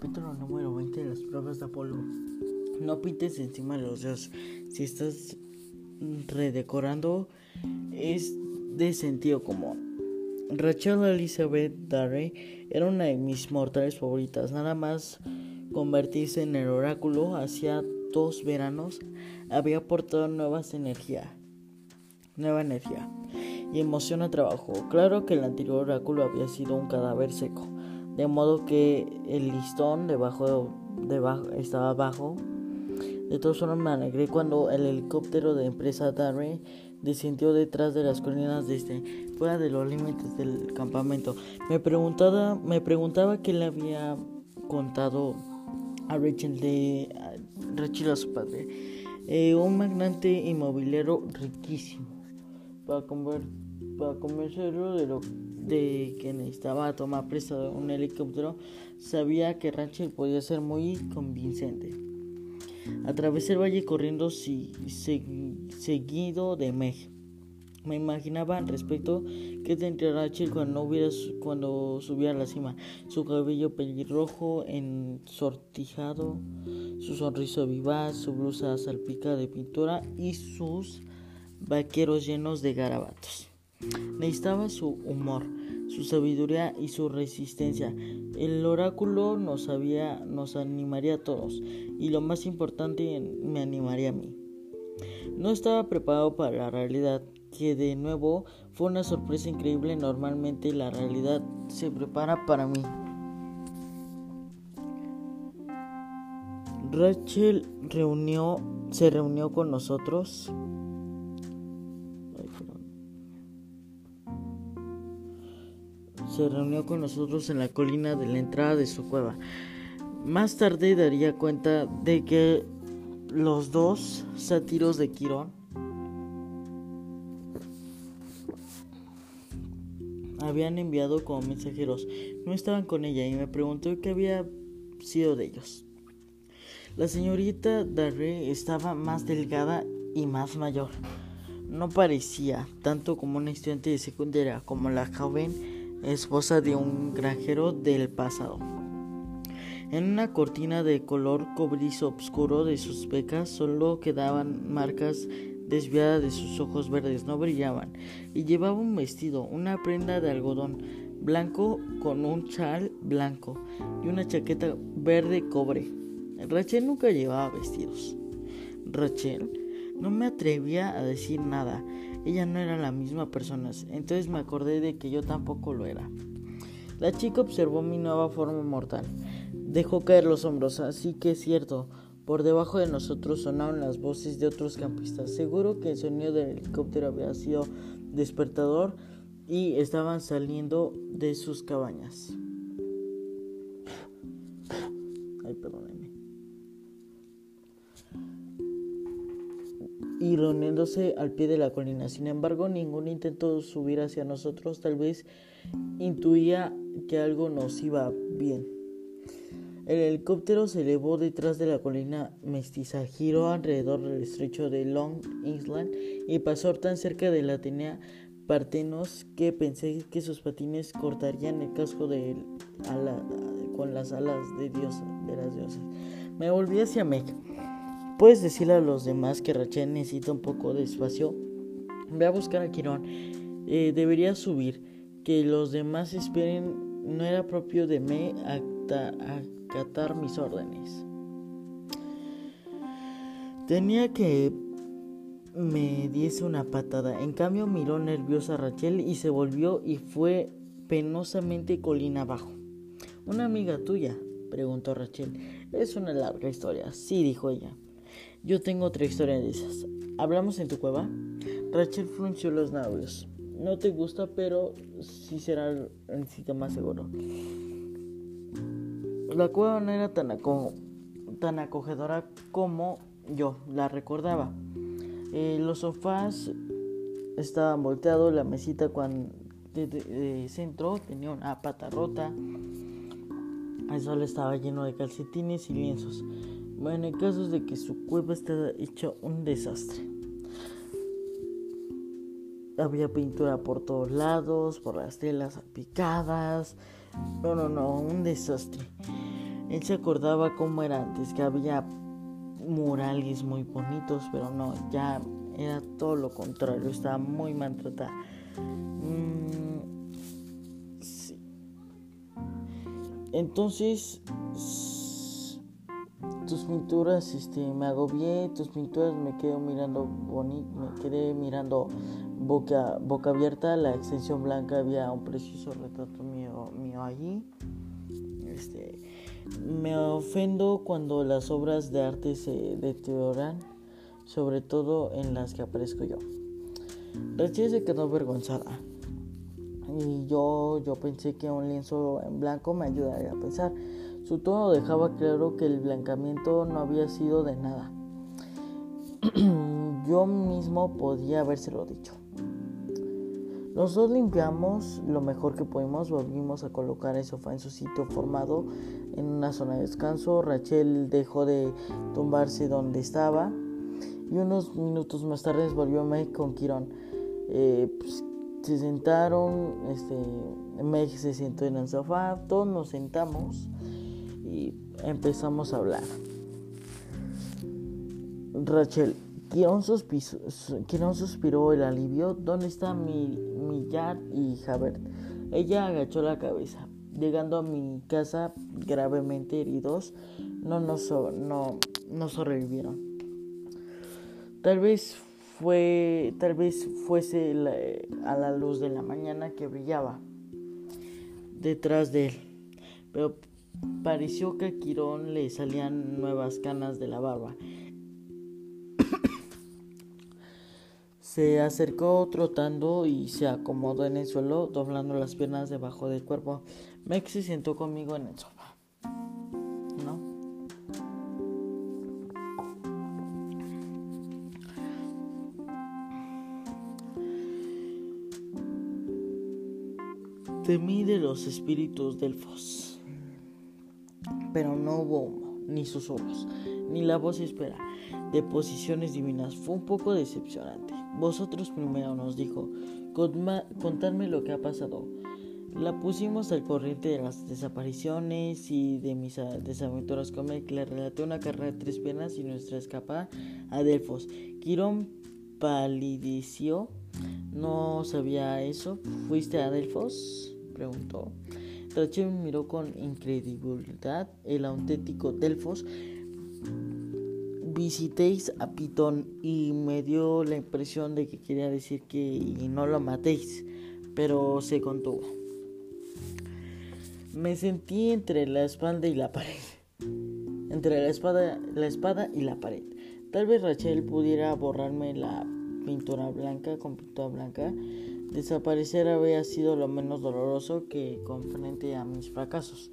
Capítulo número 20 de las pruebas de Apolo. No pintes encima de los dioses. Si estás redecorando, es de sentido común. Rachel Elizabeth Darry era una de mis mortales favoritas. Nada más convertirse en el oráculo hacía dos veranos había aportado nuevas energía, nueva energía y emoción al trabajo. Claro que el anterior oráculo había sido un cadáver seco, de modo que el listón debajo, debajo estaba bajo. De todos modos me alegré cuando el helicóptero de empresa Darry descendió detrás de las colinas de este, fuera de los límites del campamento. Me preguntaba, me preguntaba qué le había contado a Rachel de Rachel a su padre. Eh, un magnate inmobiliario riquísimo para, para convencerlo de lo de que necesitaba tomar prestado un helicóptero, sabía que Rachel podía ser muy convincente. Atravesé el valle corriendo seguido de Meg. Me imaginaba al respecto que tendría Rachel cuando, hubiera, cuando subía a la cima. Su cabello pelirrojo ensortijado, su sonrisa vivaz, su blusa salpica de pintura y sus vaqueros llenos de garabatos. Necesitaba su humor, su sabiduría y su resistencia. El oráculo nos, había, nos animaría a todos y lo más importante me animaría a mí. No estaba preparado para la realidad, que de nuevo fue una sorpresa increíble. Normalmente la realidad se prepara para mí. Rachel reunió, se reunió con nosotros. Se reunió con nosotros en la colina de la entrada de su cueva. Más tarde daría cuenta de que los dos sátiros de Quirón habían enviado como mensajeros no estaban con ella y me preguntó qué había sido de ellos. La señorita Darre estaba más delgada y más mayor. No parecía tanto como una estudiante de secundaria como la joven esposa de un granjero del pasado. En una cortina de color cobrizo oscuro de sus pecas solo quedaban marcas desviadas de sus ojos verdes, no brillaban, y llevaba un vestido, una prenda de algodón blanco con un chal blanco y una chaqueta verde cobre. Rachel nunca llevaba vestidos. Rachel no me atrevía a decir nada. Ella no era la misma persona. Entonces me acordé de que yo tampoco lo era. La chica observó mi nueva forma mortal. Dejó caer los hombros. Así que es cierto. Por debajo de nosotros sonaron las voces de otros campistas. Seguro que el sonido del helicóptero había sido despertador y estaban saliendo de sus cabañas. Y reuniéndose al pie de la colina. Sin embargo, ningún intento subir hacia nosotros. Tal vez intuía que algo nos iba bien. El helicóptero se elevó detrás de la colina mestiza, giró alrededor del estrecho de Long Island y pasó tan cerca de la tenía Partenos que pensé que sus patines cortarían el casco de con las alas de, Dios, de las diosas. Me volví hacia. ¿Puedes decirle a los demás que Rachel necesita un poco de espacio? Ve a buscar a Quirón. Eh, debería subir. Que los demás esperen. No era propio de Meg acatar mis órdenes. Tenía que me diese una patada. En cambio miró nerviosa a Rachel y se volvió y fue penosamente colina abajo. ¿Una amiga tuya? preguntó Rachel. Es una larga historia. Sí, dijo ella. Yo tengo otra historia de esas. ¿Hablamos en tu cueva? Rachel frunció los labios. No te gusta, pero sí será el sitio más seguro. La cueva no era tan, tan acogedora como yo la recordaba. Eh, los sofás estaban volteados, la mesita cuando de, centro tenía una pata rota. El sol estaba lleno de calcetines y lienzos. Bueno, en casos de que su cueva estaba hecho un desastre. Había pintura por todos lados, por las telas picadas. No, no, no, un desastre. Él se acordaba cómo era antes, que había murales muy bonitos, pero no, ya era todo lo contrario, estaba muy maltratada. Mm, Entonces, tus pinturas, este, me agobié, tus pinturas me quedo mirando bonito, me quedé mirando boca, boca abierta, la extensión blanca había un precioso retrato mío, mío allí. Este, me ofendo cuando las obras de arte se deterioran, sobre todo en las que aparezco yo. Rachel se quedó avergonzada y yo, yo pensé que un lienzo en blanco me ayudaría a pensar. Su tono dejaba claro que el blancamiento no había sido de nada. yo mismo podía habérselo dicho. Los dos limpiamos lo mejor que pudimos, volvimos a colocar el sofá en su sitio formado en una zona de descanso. Rachel dejó de tumbarse donde estaba y unos minutos más tarde volvió Meg con Quirón. Eh, pues, se sentaron, este, Meg se sentó en el sofá, todos nos sentamos y empezamos a hablar. Rachel, Quirón, suspiró el alivio. ¿Dónde están mi, Millard y Javert? Ella agachó la cabeza. Llegando a mi casa gravemente heridos, no nos, no, no sobrevivieron. Tal vez fue, tal vez fuese a la luz de la mañana que brillaba detrás de él, pero pareció que a Quirón le salían nuevas canas de la barba Se acercó trotando y se acomodó en el suelo, doblando las piernas debajo del cuerpo. Mex se sentó conmigo en el sofá. ¿No? Temí de los espíritus delfos, pero no hubo humo, ni susurros, ni la voz espera de posiciones divinas. Fue un poco decepcionante. Vosotros primero nos dijo, contadme lo que ha pasado. La pusimos al corriente de las desapariciones y de mis desaventuras con que Le relaté una carrera de tres piernas y nuestra escapada a Delfos. Quirón palideció. No sabía eso. ¿Fuiste a Delfos? preguntó. Rachel miró con incredulidad el auténtico Delfos visitéis a Pitón y me dio la impresión de que quería decir que no lo matéis, pero se contuvo. Me sentí entre la espalda y la pared. Entre la espada, la espada y la pared. Tal vez Rachel pudiera borrarme la pintura blanca con pintura blanca. Desaparecer había sido lo menos doloroso que frente a mis fracasos.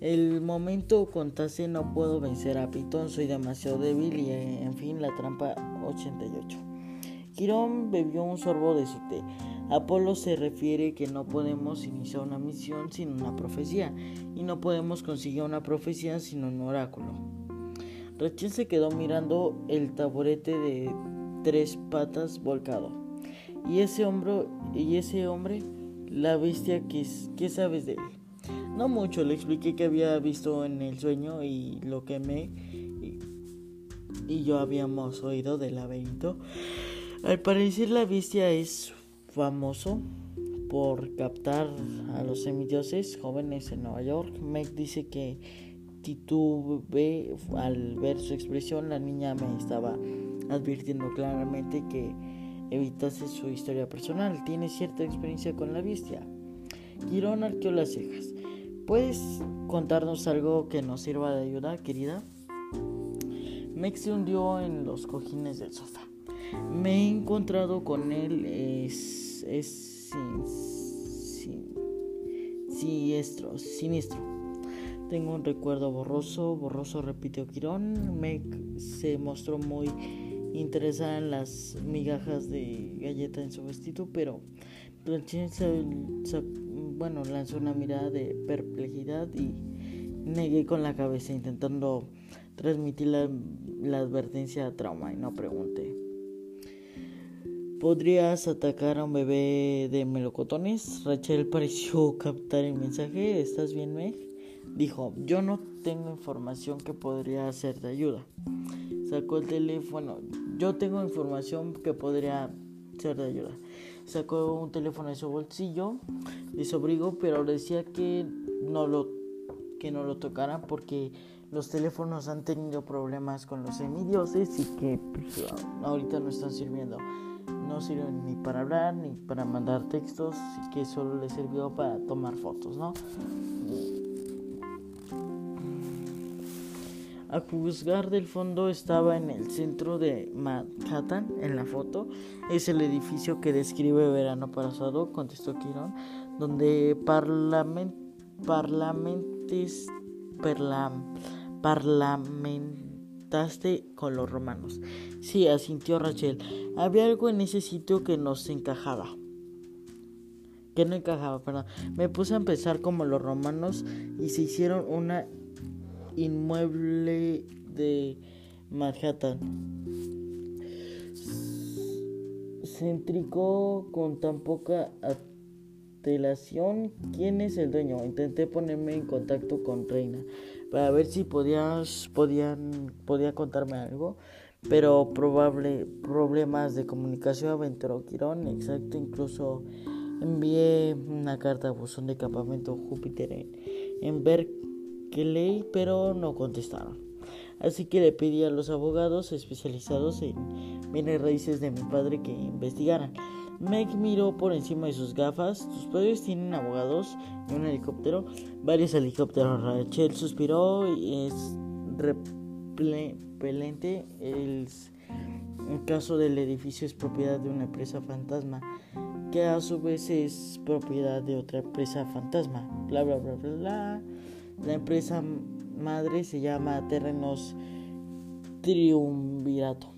El momento contase no puedo vencer a Pitón, soy demasiado débil y en fin la trampa 88. Quirón bebió un sorbo de su té. Apolo se refiere que no podemos iniciar una misión sin una profecía y no podemos conseguir una profecía sin un oráculo. Rachel se quedó mirando el taburete de tres patas volcado. Y ese hombre, y ese hombre, la bestia, ¿qué, qué sabes de él? No mucho, le expliqué que había visto en el sueño y lo que me y, yo habíamos oído del laberinto. Al parecer la bestia es famoso por captar a los semidioses jóvenes en Nueva York. Meg dice que titube al ver su expresión. La niña me estaba advirtiendo claramente que evitase su historia personal. Tiene cierta experiencia con la bestia. Quirón arqueó las cejas. ¿Puedes contarnos algo que nos sirva de ayuda, querida? Mex se hundió en los cojines del sofá. Me he encontrado con él. Es. es. Sin, siniestro. Siniestro. Tengo un recuerdo borroso. Borroso, repitió Quirón. Meg se mostró muy interesada en las migajas de galleta en su vestido, pero bueno, lanzó una mirada de perplejidad y negué con la cabeza intentando transmitir la, advertencia a trauma y no pregunté. ¿Podrías atacar a un bebé de melocotones? Rachel pareció captar el mensaje. ¿Estás bien, Meg? Dijo, yo no tengo información que podría ser de ayuda. Sacó el teléfono, yo tengo información que podría ser de ayuda. Sacó un teléfono de su bolsillo, de su abrigo, pero decía que no lo, que no lo tocaran porque los teléfonos han tenido problemas con los semidioses y que pues, ahorita no están sirviendo. No sirven ni para hablar ni para mandar textos, y que solo les sirvió para tomar fotos, ¿no? A juzgar del fondo estaba en el centro de Manhattan, en la foto. Es el edificio que describe verano pasado, contestó Quirón, donde parlament, parlamentes, parlamentaste con los romanos. Sí, asintió Rachel. Había algo en ese sitio que nos encajaba. Que no encajaba, perdón. Me puse a empezar como los romanos y se hicieron una inmueble de Manhattan. Céntrico con tan poca antelación. ¿Quién es el dueño? Intenté ponerme en contacto con Reina para ver si podías, podían, podía contarme algo, pero probable problemas de comunicación aventuró Quirón, exacto, incluso envié una carta a buzón de campamento Júpiter en, en que leí, pero no contestaron. Así que le pedí a los abogados especializados en bienes raíces de mi padre que investigaran. Meg miró por encima de sus gafas. Sus padres tienen abogados en un helicóptero, varios helicópteros. Rachel suspiró y es repelente. El, el caso del edificio es propiedad de una empresa fantasma, que a su vez es propiedad de otra empresa fantasma. Bla bla bla bla. bla. La empresa madre se llama Terrenos Triunvirato.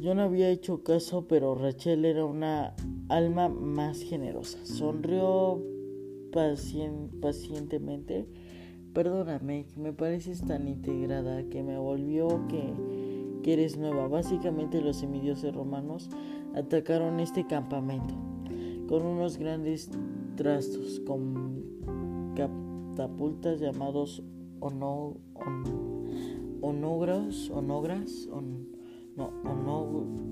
Yo no había hecho caso, pero Rachel era una alma más generosa. Sonrió pacientemente. Perdóname, me pareces tan integrada que me volvió que, que eres nueva. Básicamente los semidioses romanos atacaron este campamento con unos grandes trastos con catapultas llamados ono, onogras, onogras, no,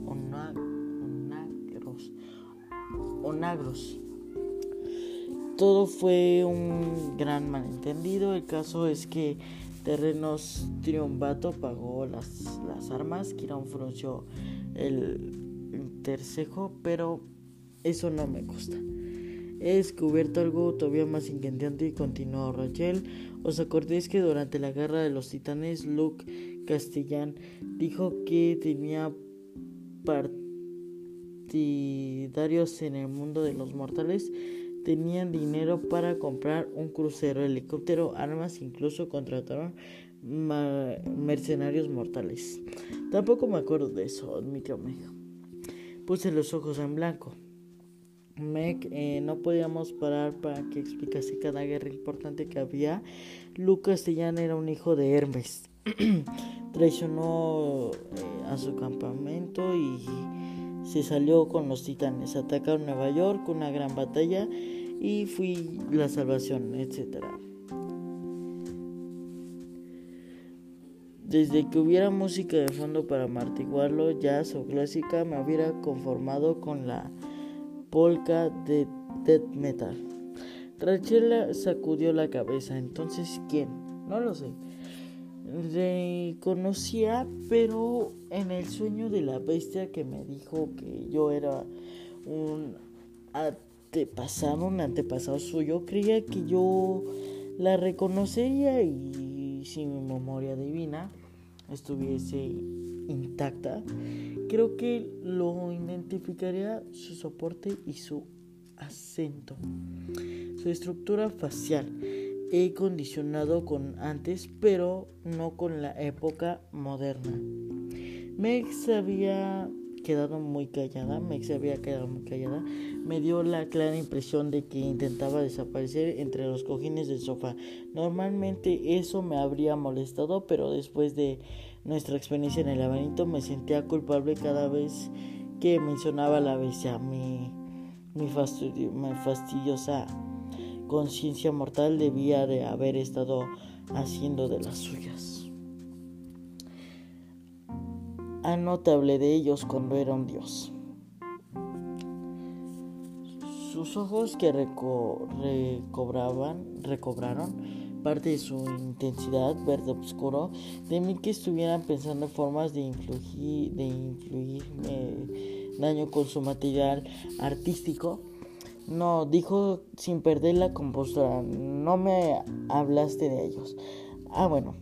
onagros, onagros. Todo fue un gran malentendido. El caso es que Terrenos Triunvato pagó las, las armas. Quirón frunció el intercejo, pero eso no me gusta. He descubierto algo todavía más inquietante y continuó Rachel. ¿Os acordáis que durante la guerra de los titanes Luke Castellán dijo que tenía partidarios en el mundo de los mortales? Tenían dinero para comprar un crucero, helicóptero, armas, incluso contrataron mercenarios mortales. Tampoco me acuerdo de eso, admitió Meg. Puse los ojos en blanco. Meg, eh, no podíamos parar para que explicase cada guerra importante que había. Lucas Castellán era un hijo de Hermes. Traicionó eh, a su campamento y se salió con los titanes. Atacaron Nueva York, una gran batalla y fui la salvación, etc. Desde que hubiera música de fondo para amortiguarlo, jazz o clásica, me hubiera conformado con la polka de death metal. Rachel sacudió la cabeza. Entonces, ¿quién? No lo sé. Reconocía, pero en el sueño de la bestia que me dijo que yo era un antepasado, un antepasado suyo, creía que yo la reconocería y si mi memoria divina estuviese intacta, creo que lo identificaría su soporte y su acento. Su estructura facial he condicionado con antes, pero no con la época moderna. Se había quedado muy callada, Meg se había quedado muy callada, me dio la clara impresión de que intentaba desaparecer entre los cojines del sofá. Normalmente eso me habría molestado, pero después de nuestra experiencia en el laberinto me sentía culpable cada vez que mencionaba la bestia. Me, mi, fastidiosa conciencia mortal debía de haber estado haciendo de las suyas. Anotable de ellos cuando era un dios. Sus ojos que recobraban, recobraron parte de su intensidad verde oscuro, mí que estuvieran pensando en formas de influir, de influirme daño con su material artístico. No, dijo sin perder la compostura, no me hablaste de ellos. Ah, bueno,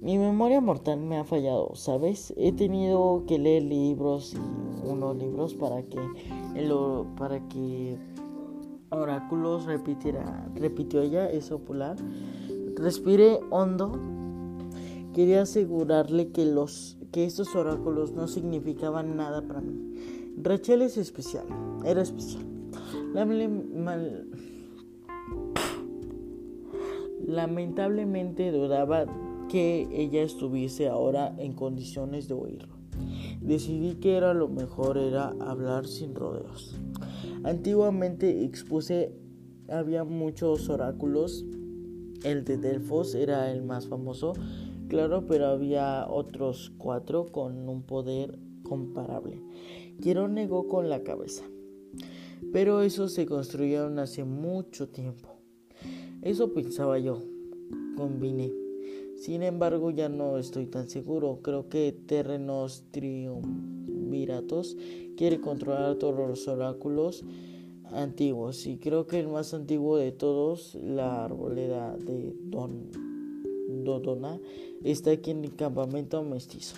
mi memoria mortal me ha fallado, ¿sabes? He tenido que leer libros y unos libros para que, para que oráculos repitiera, repitió ella, es popular. Respiré hondo. Quería asegurarle que los que estos oráculos no significaban nada para mí. Rachel es especial, era especial. Lamentablemente dudaba que ella estuviese ahora en condiciones de oírlo. Decidí que era lo mejor era hablar sin rodeos. Antiguamente expuse, había muchos oráculos. El de Delfos era el más famoso, claro, pero había otros cuatro con un poder comparable. Quiero negó con la cabeza. Pero esos se construyeron hace mucho tiempo. Eso pensaba yo. Combiné. Sin embargo, ya no estoy tan seguro. Creo que Terrenos Triunviratos quiere controlar todos los oráculos antiguos y creo que el más antiguo de todos, la arboleda de Don Dodona, está aquí en el campamento mestizo.